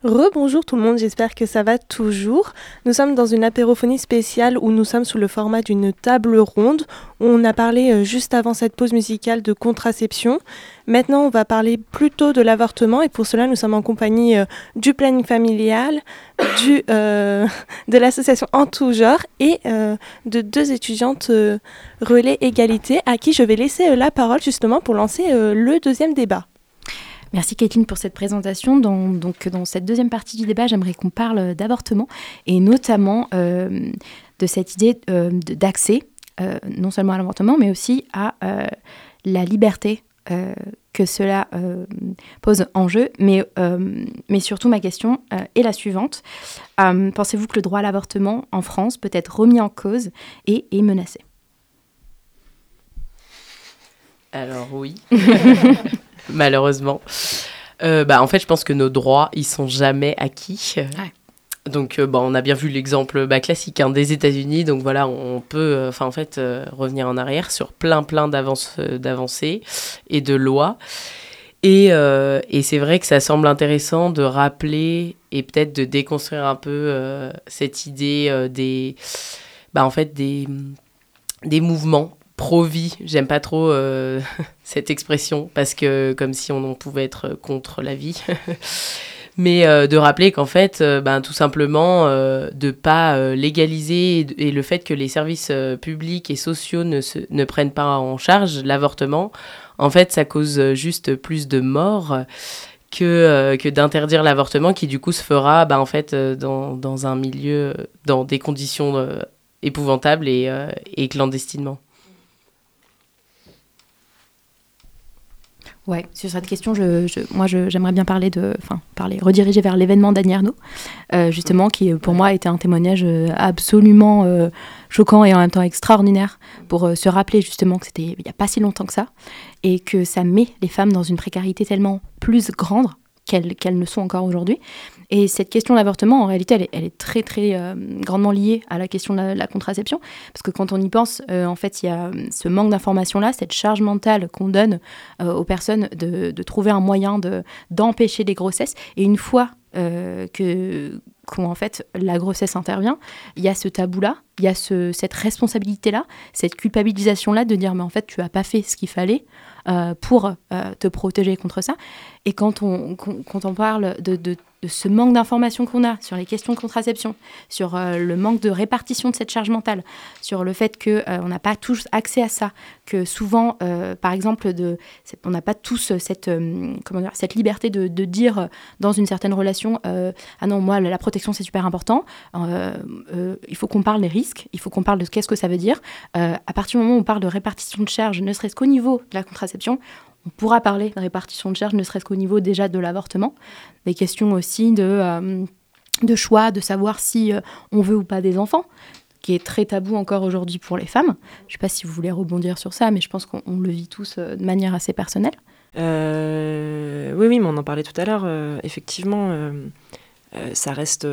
Rebonjour tout le monde, j'espère que ça va toujours. Nous sommes dans une apérophonie spéciale où nous sommes sous le format d'une table ronde. On a parlé euh, juste avant cette pause musicale de contraception. Maintenant, on va parler plutôt de l'avortement et pour cela, nous sommes en compagnie euh, du planning familial, du, euh, de l'association En tout genre et de deux étudiantes relais égalité à qui je vais laisser la parole justement pour lancer le deuxième débat. Merci Kathleen pour cette présentation. Dans, donc, dans cette deuxième partie du débat, j'aimerais qu'on parle d'avortement et notamment euh, de cette idée euh, d'accès euh, non seulement à l'avortement, mais aussi à la liberté que cela pose en jeu. Mais, mais surtout, ma question est la suivante. Pensez-vous que le droit à l'avortement en France peut être remis en cause et est menacé? Alors oui, malheureusement. Euh, bah, en fait, je pense que nos droits, ils sont jamais acquis. Donc, euh, bon, on a bien vu l'exemple bah, classique hein, des États-Unis. Donc voilà, on peut, euh, enfin en fait, euh, revenir en arrière sur plein, plein d'avancées et de lois. Et, euh, et c'est vrai que ça semble intéressant de rappeler et peut-être de déconstruire un peu euh, cette idée des, bah, en fait, des, des mouvements pro-vie. J'aime pas trop euh, cette expression parce que comme si on, on pouvait être contre la vie. Mais euh, de rappeler qu'en fait, euh, ben, tout simplement, euh, de pas euh, légaliser et, le fait que les services publics et sociaux ne, se, ne prennent pas en charge l'avortement, en fait, ça cause juste plus de morts que, euh, que d'interdire l'avortement qui du coup se fera ben, en fait, dans, dans un milieu, dans des conditions euh, épouvantables et, et clandestinement. Ouais, sur cette question, je, je- moi, j'aimerais bien parler de, enfin, parler, rediriger vers l'événement d'Annie Arnaud, euh, justement, qui pour moi était un témoignage euh, absolument euh, choquant et en même temps extraordinaire pour se rappeler justement que c'était il n'y a pas si longtemps que ça et que ça met les femmes dans une précarité tellement plus grande qu'elles ne sont encore aujourd'hui. Et cette question de l'avortement, en réalité, elle est, très, très euh, grandement liée à la question de la, contraception. Parce que quand on y pense, euh, en fait, il y a euh, ce manque d'information-là, cette charge mentale qu'on donne aux personnes de, de trouver un moyen de- d'empêcher les grossesses. Et une fois que quand en fait la grossesse intervient, il y a ce tabou-là, il y a ce, cette responsabilité-là, cette culpabilisation-là de dire mais en fait tu as pas fait ce qu'il fallait euh, pour euh, te protéger contre ça. Et quand on, quand on parle de, de- ce manque d'information qu'on a sur les questions de contraception, sur euh, le manque de répartition de cette charge mentale, sur le fait qu'on n'a pas tous accès à ça, que souvent, par exemple, de, on n'a pas tous cette, comment dire, cette liberté de, de dire dans une certaine relation, ah non, moi, la, protection, c'est super important, il faut qu'on parle des risques, il faut qu'on parle de qu'est-ce que ça veut dire. À partir du moment où on parle de répartition de charge, ne serait-ce qu'au niveau de la contraception, on pourra parler de répartition de charge, ne serait-ce qu'au niveau déjà de l'avortement. Des questions aussi de, euh, de choix, de savoir si euh, on veut ou pas des enfants, qui est très tabou encore aujourd'hui pour les femmes. Je ne sais pas si vous voulez rebondir sur ça, mais je pense qu'on on le vit tous euh, de manière assez personnelle. Oui, oui, mais on en parlait tout à l'heure. effectivement, ça reste.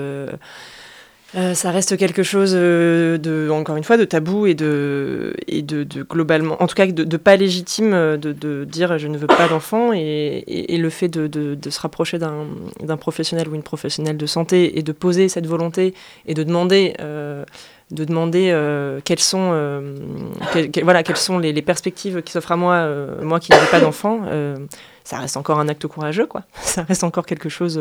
Euh, ça reste quelque chose euh, de, encore une fois, de tabou et de, et de, de globalement, en tout cas, de, pas légitime euh, de, de dire je ne veux pas d'enfant et, et, le fait de, de, se rapprocher d'un professionnel ou une professionnelle de santé et de poser cette volonté et de demander, de demander quelles sont, voilà, quelles sont les, perspectives qui s'offrent à moi, moi qui n'avais pas d'enfant, ça reste encore un acte courageux, quoi. Ça reste encore quelque chose.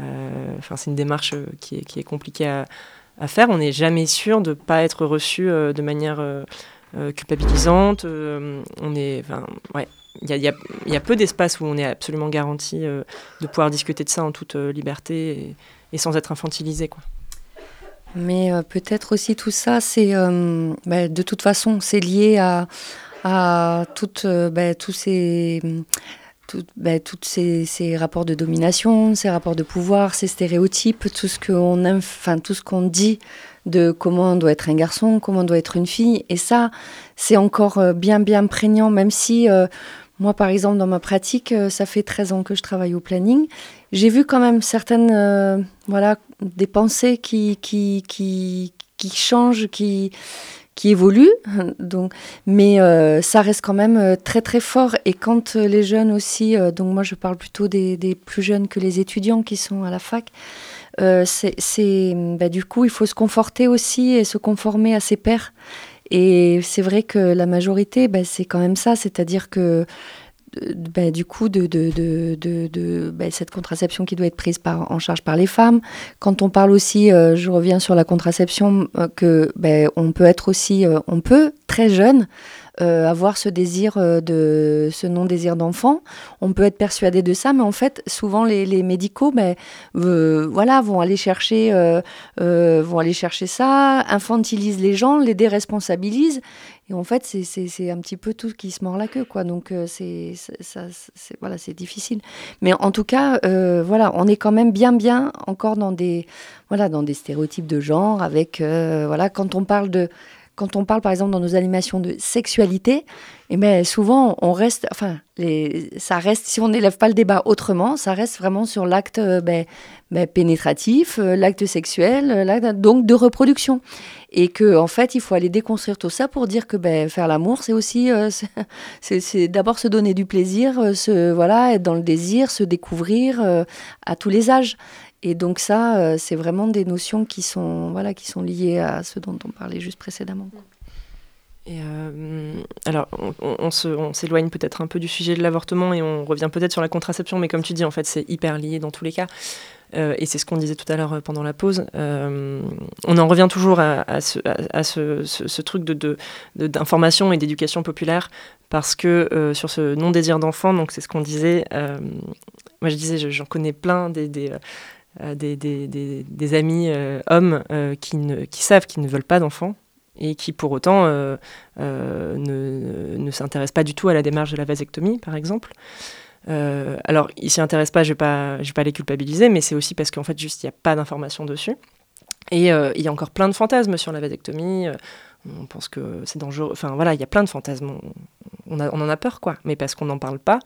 Euh, Enfin, c'est une démarche euh, qui est, compliquée à, faire. On n'est jamais sûr de ne pas être reçu euh, de manière culpabilisante. On est, ouais. Il y a, peu d'espaces où on est absolument garanti de pouvoir discuter de ça en toute liberté et, sans être infantilisé. Quoi. Mais peut-être aussi tout ça, c'est bah, de toute façon, c'est lié à, toutes, bah, tous ces, tout- bah, toutes ces, rapports de domination, ces rapports de pouvoir, ces stéréotypes, tout ce qu'on, enfin tout ce qu'on dit de comment on doit être un garçon, comment on doit être une fille. Et ça, c'est encore euh, bien bien prégnant, même si euh, moi, par exemple, dans ma pratique, euh, ça fait 13 ans que je travaille au planning. J'ai vu quand même certaines, voilà, des pensées qui, qui, qui, qui changent, qui, qui évoluent. Donc, mais euh, ça reste quand même euh, très très fort. Et quand euh, les jeunes aussi, euh, donc moi je parle plutôt des, des plus jeunes que les étudiants qui sont à la fac, c'est, bah, du coup il faut se conforter aussi et se conformer à ses pairs. Et c'est vrai que la majorité, bah, c'est quand même ça, c'est-à-dire que bah, du coup, de, de, de, de, bah, cette contraception qui doit être prise par, en charge par les femmes. Quand on parle aussi, euh, je reviens sur la contraception, euh, que bah, on peut être aussi, euh, on peut très jeune euh, avoir ce désir de, ce non désir d'enfant. On peut être persuadé de ça, mais en fait, souvent les, les médicaux, voilà, vont aller chercher, vont aller chercher ça, infantilisent les gens, les déresponsabilisent. Et en fait, c'est- un petit peu tout qui se mord la queue, quoi. Donc, euh, c'est voilà, difficile. Mais en tout cas, euh, voilà, on est quand même bien, bien encore dans des, voilà, dans des stéréotypes de genre. Avec, euh, voilà, quand on parle de, quand on parle par exemple dans nos animations de sexualité, et ben souvent on reste, enfin, les, ça reste, si on n'élève pas le débat autrement, ça reste vraiment sur l'acte ben, ben, pénétratif, euh, l'acte sexuel, euh, donc de reproduction. Et que en fait, il faut aller déconstruire tout ça pour dire que ben, faire l'amour, c'est aussi, euh, c'est- d'abord se donner du plaisir, voilà, être dans le désir, se découvrir à tous les âges. Et donc ça, c'est vraiment des notions qui sont, voilà, qui sont liées à ce dont on parlait juste précédemment. Alors, on s'éloigne peut-être un peu du sujet de l'avortement et on revient peut-être sur la contraception, mais comme tu dis, en fait, c'est hyper lié dans tous les cas. Euh, et c'est ce qu'on disait tout à l'heure euh, pendant la pause. Euh, on en revient toujours à, ce, truc de, de- de- d'information et d'éducation populaire, parce que sur ce non-désir d'enfant, donc c'est ce qu'on disait, moi je disais, je- j'en connais plein des, des, des, amis hommes qui, ne, qui savent qu'ils ne veulent pas d'enfants et qui pour autant ne, ne s'intéresse pas du tout à la démarche de la vasectomie, par exemple. Euh, alors, ils s'y intéressent pas, je vais vais pas les culpabiliser, mais c'est aussi parce qu'en fait, juste, il n'y a pas d'informations dessus. Et euh, il y a encore plein de fantasmes sur la vasectomie. euh, on pense que c'est dangereux. Enfin, voilà, il y a plein de fantasmes. On, a- on en a peur, quoi, mais parce qu'on n'en parle pas.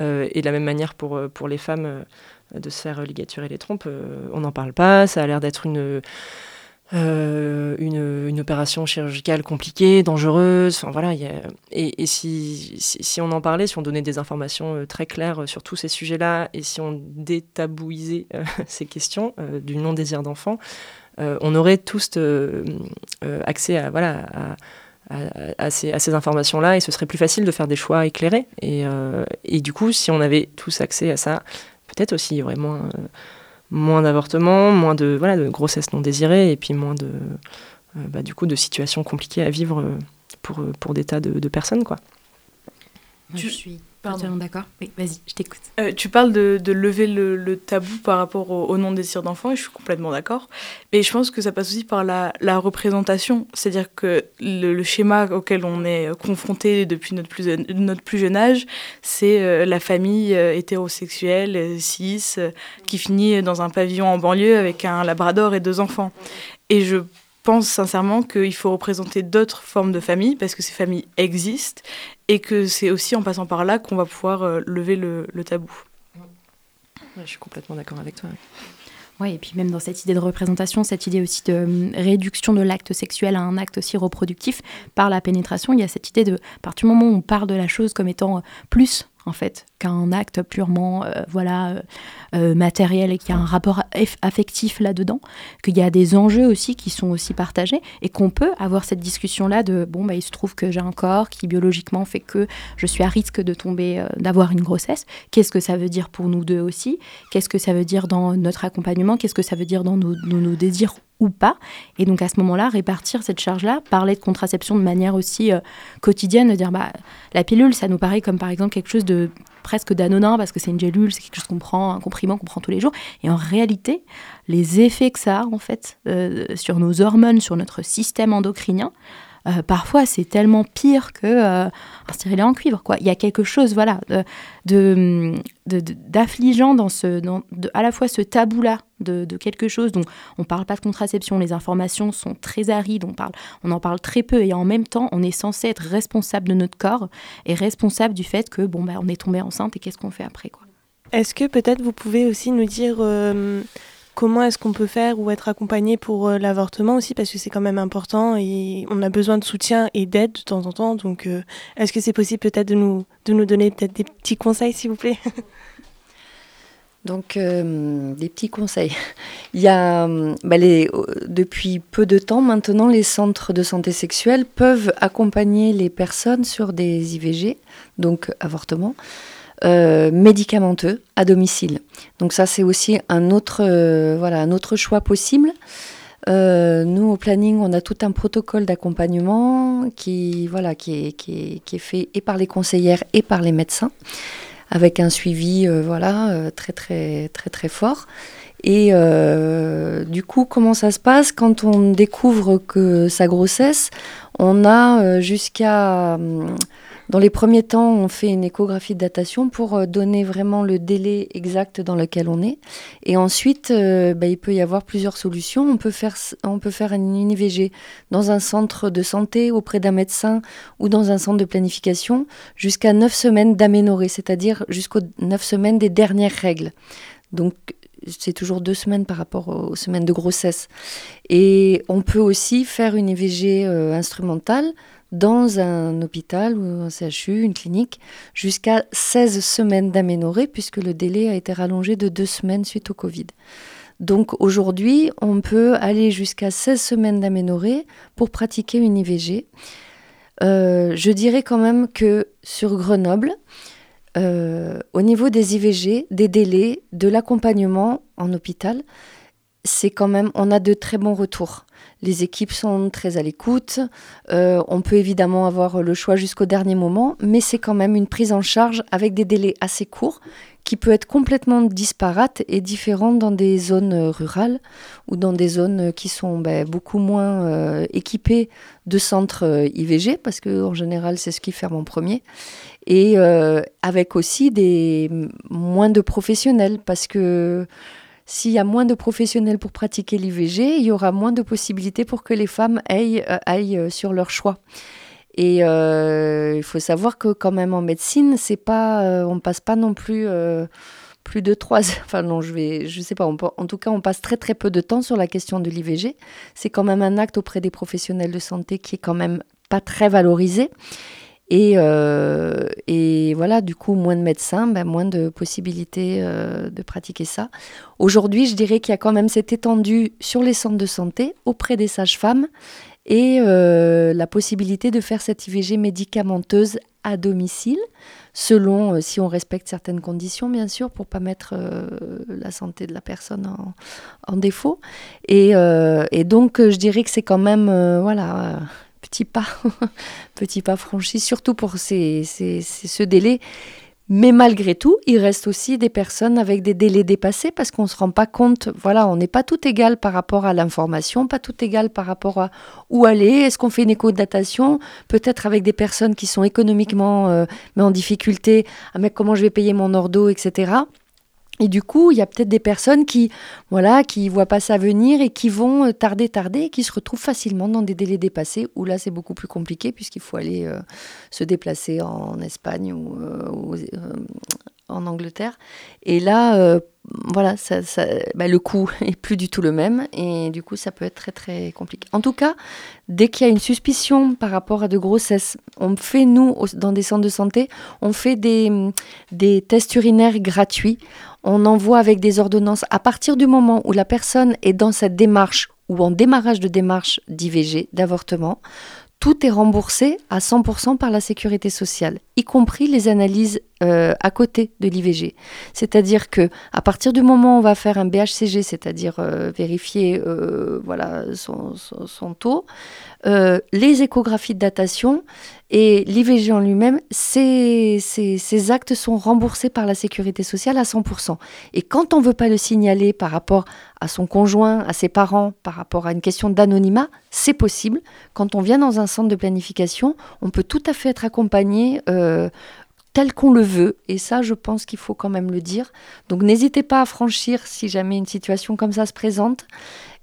Et de la même manière pour, pour les femmes de se faire ligaturer les trompes, on n'en parle pas. Ça a l'air d'être une euh, une, une opération chirurgicale compliquée, dangereuse. Enfin voilà, et, et si, si, on en parlait, si on donnait des informations euh, très claires euh, sur tous ces sujets-là, et si on détabouisait ces questions du non-désir d'enfant, euh, on aurait tous accès à voilà à, ces, à ces informations-là, et ce serait plus facile de faire des choix éclairés. Et, et du coup, si on avait tous accès à ça, peut-être aussi il y aurait moins moins d'avortements, moins de, voilà, de grossesses non désirées et puis moins de, euh, bah, du coup, de situations compliquées à vivre euh, pour, euh, pour des tas de, de personnes. Quoi. Moi, je suis totalement d'accord. Oui, vas-y, je t'écoute. Euh, tu parles de, de lever le, le tabou par rapport au, au non-désir d'enfant, et je suis complètement d'accord. Mais je pense que ça passe aussi par la, la représentation. C'est-à-dire que le, le schéma auquel on est confronté depuis notre plus, notre plus jeune âge, c'est euh, la famille euh, hétérosexuelle, euh, cis, euh, qui finit dans un pavillon en banlieue avec un labrador et deux enfants. Et je pense sincèrement qu'il faut représenter d'autres formes de familles, parce que ces familles existent, et que c'est aussi en passant par là qu'on va pouvoir euh, lever le, le tabou. Ouais, je suis complètement d'accord avec toi. Oui, et puis même dans cette idée de représentation, cette idée aussi de euh, réduction de l'acte sexuel à un acte aussi reproductif par la pénétration, il y a cette idée de, à partir du moment où on parle de la chose comme étant euh, plus, en fait, qu'un acte purement euh, voilà, euh, euh, matériel et qu'il y a un rapport aff- affectif là-dedans, qu'il y a des enjeux aussi qui sont aussi partagés et qu'on peut avoir cette discussion-là de, bon, bah, il se trouve que j'ai un corps qui biologiquement fait que je suis à risque de tomber, d'avoir une grossesse. Qu'est-ce que ça veut dire pour nous deux aussi? Qu'est-ce que ça veut dire dans notre accompagnement? Qu'est-ce que ça veut dire dans nos, désirs ou pas? Et donc à ce moment-là, répartir cette charge-là, parler de contraception de manière aussi quotidienne, de dire bah la pilule, ça nous paraît comme par exemple quelque chose de presque d'anodin parce que c'est une gélule, c'est quelque chose qu'on prend, un comprimant qu'on prend tous les jours. Et en réalité, les effets que ça a en fait euh, sur nos hormones, sur notre système endocrinien, euh, parfois c'est tellement pire que euh, un stérilet en cuivre. Il y a quelque chose voilà, d'affligeant dans ce, à la fois ce tabou-là de, quelque chose dont on ne parle pas de contraception, les informations sont très arides, on, en parle très peu et en même temps on est censé être responsable de notre corps et responsable du fait que bon, bah, on est tombé enceinte et qu'est-ce qu'on fait après. Est-ce que peut-être vous pouvez aussi nous dire euh, comment est-ce qu'on peut faire ou être accompagné pour euh, l'avortement aussi parce que c'est quand même important et on a besoin de soutien et d'aide de temps en temps. Donc euh, est-ce que c'est possible peut-être de nous, de nous donner peut-être des petits conseils s'il vous plaît? Donc, euh, des petits conseils. Il y a, bah, les, depuis peu de temps maintenant, les centres de santé sexuelle peuvent accompagner les personnes sur des IVG, donc avortement, euh, médicamenteux à domicile. Donc ça, c'est aussi un autre, euh, voilà, un autre choix possible. Euh, nous, au planning, on a tout un protocole d'accompagnement qui, voilà, qui, est, qui, est, qui est fait et par les conseillères et par les médecins avec un suivi voilà très très très très fort et du coup comment ça se passe? Quand on découvre que sa grossesse on a jusqu'à hum, dans les premiers temps on fait une échographie de datation pour euh, donner vraiment le délai exact dans lequel on est et ensuite euh, bah, il peut y avoir plusieurs solutions on peut faire on peut une IVG dans un centre de santé auprès d'un médecin ou dans un centre de planification jusqu'à 9 semaines d'aménorrhée, c'est-à-dire jusqu'aux 9 semaines des dernières règles. Donc c'est toujours deux semaines par rapport aux semaines de grossesse. Et on peut aussi faire une IVG euh, instrumentale dans un hôpital ou un CHU, une clinique, jusqu'à 16 semaines d'aménorrhée, puisque le délai a été rallongé de deux semaines suite au Covid. Donc aujourd'hui, on peut aller jusqu'à 16 semaines d'aménorrhée pour pratiquer une IVG. Euh, je dirais quand même que sur Grenoble, euh, au niveau des IVG, des délais, de l'accompagnement en hôpital, c'est quand même, on a de très bons retours. Les équipes sont très à l'écoute. Euh, on peut évidemment avoir le choix jusqu'au dernier moment, mais c'est quand même une prise en charge avec des délais assez courts qui peut être complètement disparate et différente dans des zones euh, rurales ou dans des zones qui sont ben, beaucoup moins euh, équipées de centres IVG, parce qu'en général, c'est ce qui ferme en premier. Et avec aussi des moins de professionnels, parce que s'il y a moins de professionnels pour pratiquer l'IVG, il y aura moins de possibilités pour que les femmes aillent, euh, euh, sur leur choix. Et euh, il faut savoir que quand même en médecine, c'est pas, on passe pas non plus plus de trois. Enfin non, je vais, je sais pas. en tout cas, on passe très très peu de temps sur la question de l'IVG. C'est quand même un acte auprès des professionnels de santé qui est quand même pas très valorisé. Et, euh, et voilà, du coup, moins de médecins, ben, moins de possibilités euh, de pratiquer ça. Aujourd'hui, je dirais qu'il y a quand même cette étendue sur les centres de santé auprès des sages-femmes et euh, la possibilité de faire cette IVG médicamenteuse à domicile, selon si on respecte certaines conditions, bien sûr, pour pas mettre la santé de la personne en, défaut. Et, et donc, je dirais que c'est quand même, voilà, petit pas, petit pas franchi, surtout pour ces, ces- ce délai. Mais malgré tout, il reste aussi des personnes avec des délais dépassés parce qu'on ne se rend pas compte, voilà, on n'est pas tout égal par rapport à l'information, pas tout égal par rapport à où aller, est-ce qu'on fait une éco-datation, peut-être avec des personnes qui sont économiquement euh, mais en difficulté, ah, mais comment je vais payer mon ordo, etc. Et du coup, il y a peut-être des personnes qui, voilà, qui voient pas ça venir et qui vont euh, tarder, tarder, et qui se retrouvent facilement dans des délais dépassés, où là, c'est beaucoup plus compliqué puisqu'il faut aller euh, se déplacer en Espagne ou, euh, euh, en Angleterre. Et là, euh, voilà, bah, le coût est plus du tout le même, et du coup, ça peut être très, très compliqué. En tout cas, dès qu'il y a une suspicion par rapport à de grossesses, on fait, nous, dans des centres de santé, on fait des, des tests urinaires gratuits. On envoie avec des ordonnances à partir du moment où la personne est dans cette démarche ou en démarrage de démarche d'IVG, d'avortement. Tout est remboursé à 100% par la sécurité sociale, y compris les analyses euh, à côté de l'IVG. C'est-à-dire que à partir du moment où on va faire un BHCG, c'est-à-dire euh, vérifier euh, voilà, son, taux, euh, les échographies de datation et l'IVG en lui-même, ces, actes sont remboursés par la sécurité sociale à 100%. Et quand on ne veut pas le signaler par rapport à son conjoint, à ses parents, par rapport à une question d'anonymat, c'est possible. Quand on vient dans un centre de planification, on peut tout à fait être accompagné euh, tel qu'on le veut. Et ça, je pense qu'il faut quand même le dire. Donc n'hésitez pas à franchir si jamais une situation comme ça se présente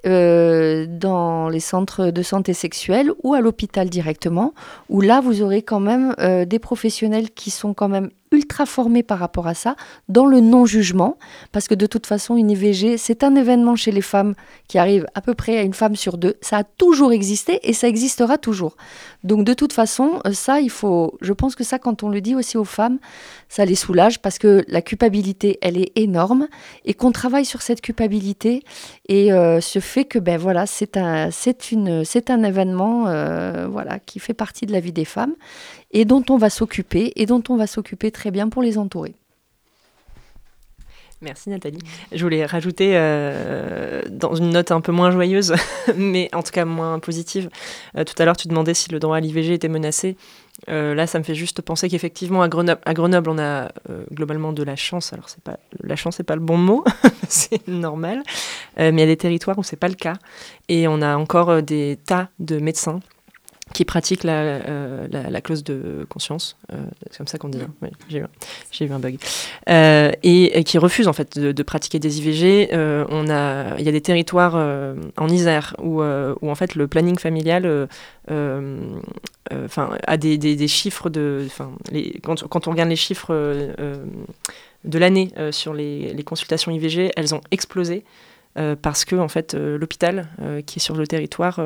euh, dans les centres de santé sexuelle ou à l'hôpital directement, où là, vous aurez quand même euh, des professionnels qui sont quand même ultra formés par rapport à ça, dans le non-jugement, parce que de toute façon, une IVG, c'est un événement chez les femmes qui arrive à peu près à une femme sur deux. Ça a toujours existé et ça existera toujours. Donc de toute façon, euh, ça, il faut, je pense que ça, quand on le dit aussi aux femmes, ça les soulage parce que la culpabilité, elle est énorme et qu'on travaille sur cette culpabilité et euh, ce fait que, ben voilà, c'est un, c'est une, c'est un événement, euh, voilà, qui fait partie de la vie des femmes et dont on va s'occuper et dont on va s'occuper très bien pour les entourer. Merci Nathalie. Je voulais rajouter euh, dans une note un peu moins joyeuse, mais en tout cas moins positive. Euh, tout à l'heure, tu demandais si le droit à l'IVG était menacé. Euh, là, ça me fait juste penser qu'effectivement, à Grenoble, à Grenoble, on a globalement de la chance. Alors, c'est pas la chance, c'est pas le bon mot, c'est normal. Mais il y a des territoires où c'est pas le cas, et on a encore des tas de médecins qui pratiquent la, euh, la, la clause de conscience, euh, c'est comme ça qu'on dit. hein. J'ai eu, un- j'ai eu un bug. Euh, et, et qui refusent en fait de, de pratiquer des IVG. On a, il y a des territoires en Isère où, où en fait le planning familial, enfin, a des, des, des chiffres de, enfin, les, quand, quand on regarde les chiffres de l'année sur les, les consultations IVG, elles ont explosé. Euh, parce que en fait euh, l'hôpital euh, qui est sur le territoire,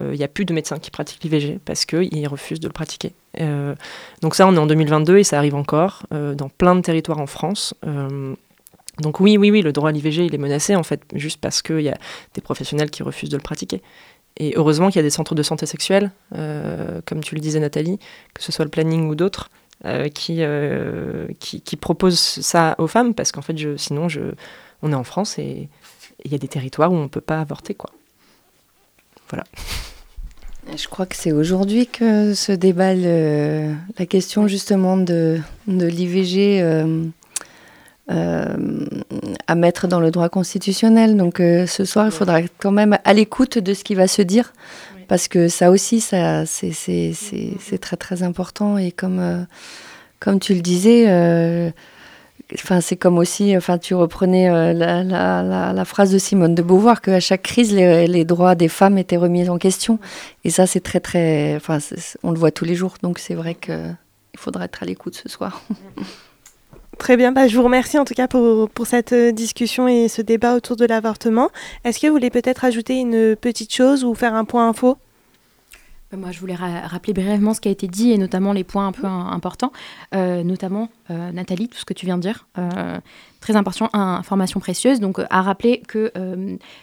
il n'y a plus de médecins qui pratiquent l'IVG parce qu'ils refusent de le pratiquer. Donc ça, on est en 2022 et ça arrive encore dans plein de territoires en France. Donc oui, oui, oui, le droit à l'IVG, il est menacé en fait, juste parce qu'il y a des professionnels qui refusent de le pratiquer. Et heureusement qu'il y a des centres de santé sexuelle, comme tu le disais Nathalie, que ce soit le planning ou d'autres, qui, qui, qui proposent ça aux femmes, parce qu'en fait, je, sinon, je, on est en France et il y a des territoires où on ne peut pas avorter. Quoi. Voilà. Je crois que c'est aujourd'hui que se déballe euh, la question justement de, de l'IVG euh, euh, à mettre dans le droit constitutionnel. Donc ce soir, il faudra quand même à l'écoute de ce qui va se dire, parce que ça aussi, ça, c'est, très très important. Et comme, comme tu le disais, Enfin, c'est comme aussi, enfin, tu reprenais euh, la, phrase de Simone de Beauvoir qu'à chaque crise, les, droits des femmes étaient remis en question. Et ça, c'est très, très, enfin, on le voit tous les jours. Donc, c'est vrai qu'il faudra être à l'écoute ce soir. Très bien, bah, je vous remercie en tout cas pour, pour cette discussion et ce débat autour de l'avortement. Est-ce que vous voulez peut-être ajouter une petite chose ou faire un point info? Moi, je voulais ra rappeler brièvement ce qui a été dit et notamment les points un peu importants, euh, notamment euh, Nathalie, tout ce que tu viens de dire. Euh, très important, information précieuse. Donc, à rappeler que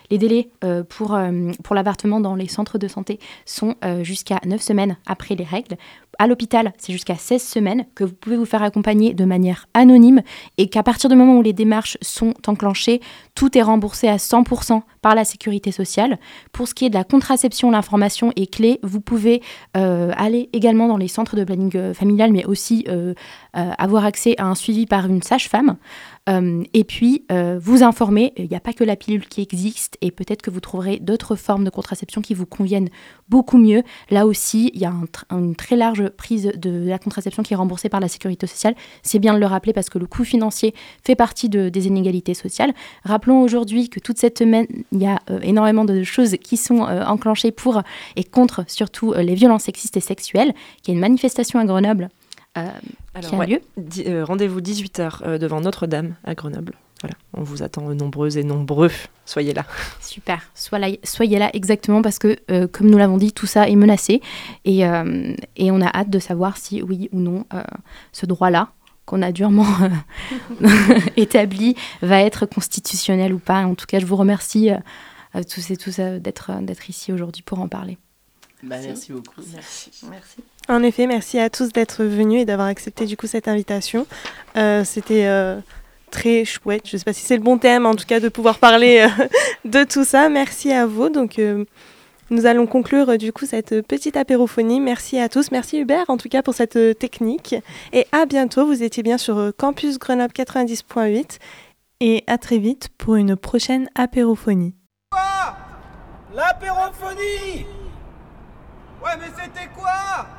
les délais pour, pour l'avortement dans les centres de santé sont jusqu'à 9 semaines après les règles. À l'hôpital, c'est jusqu'à 16 semaines que vous pouvez vous faire accompagner de manière anonyme et qu'à partir du moment où les démarches sont enclenchées, tout est remboursé à 100% par la sécurité sociale. Pour ce qui est de la contraception, l'information est clé. Vous pouvez euh, aller également dans les centres de planning euh, familial, mais aussi euh, avoir accès à un suivi par une sage-femme. Euh, et puis, euh, vous informer, il n'y a pas que la pilule qui existe et peut-être que vous trouverez d'autres formes de contraception qui vous conviennent beaucoup mieux. Là aussi, il y a une très large prise de la contraception qui est remboursée par la sécurité sociale. C'est bien de le rappeler parce que le coût financier fait partie de, des inégalités sociales. Rappelons aujourd'hui que toute cette semaine, il y a euh, énormément de choses qui sont enclenchées pour et contre surtout les violences sexistes et sexuelles. Il y a une manifestation à Grenoble Alors, qui a ouais, lieu. euh, Rendez-vous 18h euh, devant Notre-Dame à Grenoble. Voilà, on vous attend nombreuses et nombreux. Soyez là. Super, Sois là- soyez là exactement parce que, euh, comme nous l'avons dit, tout ça est menacé et, euh, et on a hâte de savoir si oui ou non euh, ce droit-là qu'on a durement euh, établi va être constitutionnel ou pas. En tout cas, je vous remercie tous et tous euh, d'être d'être ici aujourd'hui pour en parler. Bah, merci beaucoup. Merci. Merci. En effet, merci à tous d'être venus et d'avoir accepté du coup cette invitation. Euh, C'était euh, très chouette. Je ne sais pas si c'est le bon thème, en tout cas, de pouvoir parler euh, de tout ça. Merci à vous. Donc, nous allons conclure du coup cette petite apérophonie. Merci à tous. Merci Hubert, en tout cas, pour cette technique. Et à bientôt. Vous étiez bien sur Campus Grenoble 90.8. Et à très vite pour une prochaine apérophonie. L'apérophonie? Ouais, mais c'était quoi?